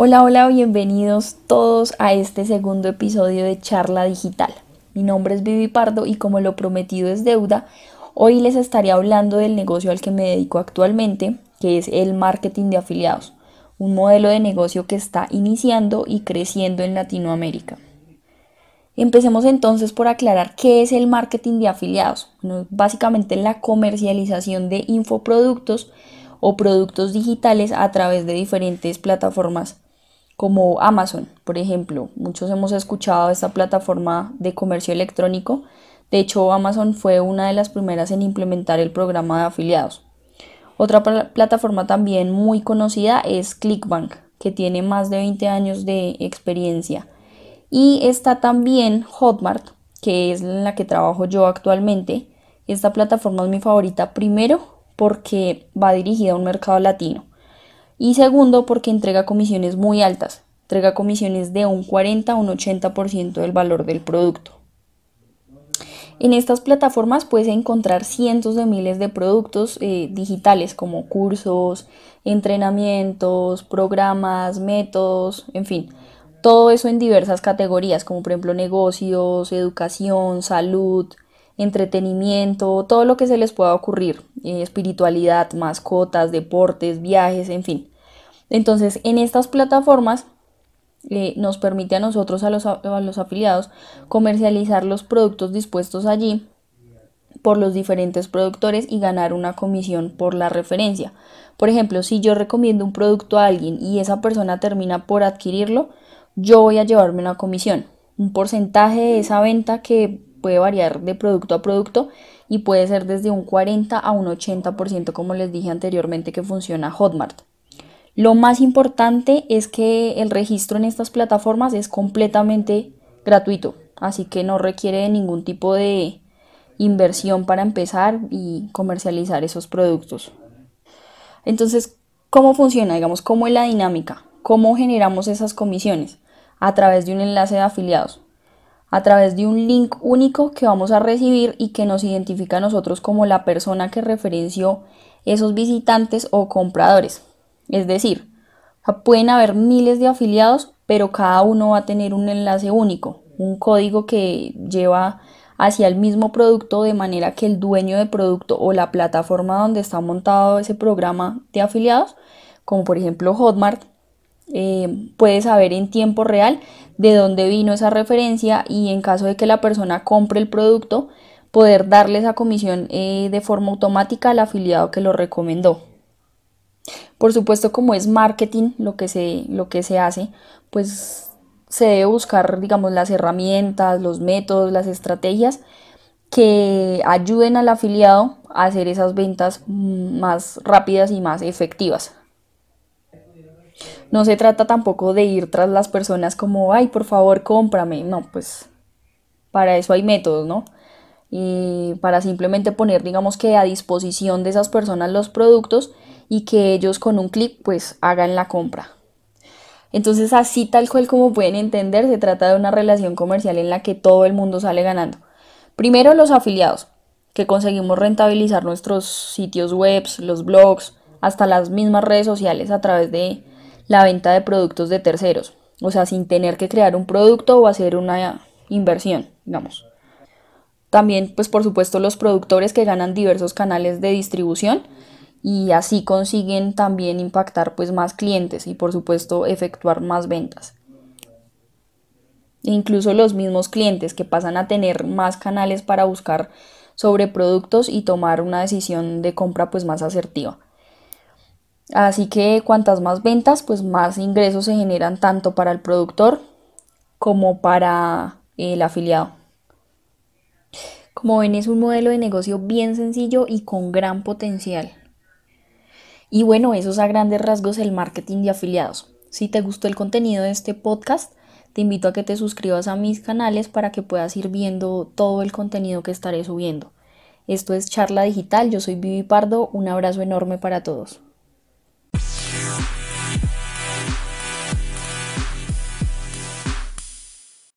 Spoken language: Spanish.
Hola, hola, bienvenidos todos a este segundo episodio de Charla Digital. Mi nombre es Vivi Pardo y como lo prometido es deuda, hoy les estaré hablando del negocio al que me dedico actualmente, que es el marketing de afiliados, un modelo de negocio que está iniciando y creciendo en Latinoamérica. Empecemos entonces por aclarar qué es el marketing de afiliados. básicamente la comercialización de infoproductos o productos digitales a través de diferentes plataformas como Amazon, por ejemplo. Muchos hemos escuchado esta plataforma de comercio electrónico. De hecho, Amazon fue una de las primeras en implementar el programa de afiliados. Otra plataforma también muy conocida es Clickbank, que tiene más de 20 años de experiencia. Y está también Hotmart, que es en la que trabajo yo actualmente. Esta plataforma es mi favorita primero porque va dirigida a un mercado latino. Y segundo, porque entrega comisiones muy altas. Entrega comisiones de un 40 a un 80% del valor del producto. En estas plataformas puedes encontrar cientos de miles de productos eh, digitales como cursos, entrenamientos, programas, métodos, en fin, todo eso en diversas categorías como por ejemplo negocios, educación, salud, entretenimiento, todo lo que se les pueda ocurrir, eh, espiritualidad, mascotas, deportes, viajes, en fin. Entonces, en estas plataformas eh, nos permite a nosotros, a los, a los afiliados, comercializar los productos dispuestos allí por los diferentes productores y ganar una comisión por la referencia. Por ejemplo, si yo recomiendo un producto a alguien y esa persona termina por adquirirlo, yo voy a llevarme una comisión, un porcentaje de esa venta que puede variar de producto a producto y puede ser desde un 40 a un 80% como les dije anteriormente que funciona Hotmart. Lo más importante es que el registro en estas plataformas es completamente gratuito, así que no requiere ningún tipo de inversión para empezar y comercializar esos productos. Entonces, ¿cómo funciona? Digamos, ¿cómo es la dinámica? ¿Cómo generamos esas comisiones? A través de un enlace de afiliados a través de un link único que vamos a recibir y que nos identifica a nosotros como la persona que referenció esos visitantes o compradores. Es decir, pueden haber miles de afiliados, pero cada uno va a tener un enlace único, un código que lleva hacia el mismo producto de manera que el dueño de producto o la plataforma donde está montado ese programa de afiliados, como por ejemplo Hotmart, eh, puede saber en tiempo real de dónde vino esa referencia y en caso de que la persona compre el producto, poder darle esa comisión eh, de forma automática al afiliado que lo recomendó. Por supuesto, como es marketing lo que se, lo que se hace, pues se debe buscar, digamos, las herramientas, los métodos, las estrategias que ayuden al afiliado a hacer esas ventas más rápidas y más efectivas. No se trata tampoco de ir tras las personas como, ay, por favor, cómprame. No, pues para eso hay métodos, ¿no? Y para simplemente poner, digamos que a disposición de esas personas los productos y que ellos con un clic pues hagan la compra. Entonces así tal cual como pueden entender, se trata de una relación comercial en la que todo el mundo sale ganando. Primero los afiliados, que conseguimos rentabilizar nuestros sitios web, los blogs, hasta las mismas redes sociales a través de la venta de productos de terceros, o sea, sin tener que crear un producto o hacer una inversión, digamos. También, pues por supuesto, los productores que ganan diversos canales de distribución y así consiguen también impactar pues más clientes y por supuesto efectuar más ventas. E incluso los mismos clientes que pasan a tener más canales para buscar sobre productos y tomar una decisión de compra pues más asertiva. Así que cuantas más ventas, pues más ingresos se generan tanto para el productor como para el afiliado. Como ven, es un modelo de negocio bien sencillo y con gran potencial. Y bueno, eso es a grandes rasgos el marketing de afiliados. Si te gustó el contenido de este podcast, te invito a que te suscribas a mis canales para que puedas ir viendo todo el contenido que estaré subiendo. Esto es Charla Digital, yo soy Vivi Pardo, un abrazo enorme para todos.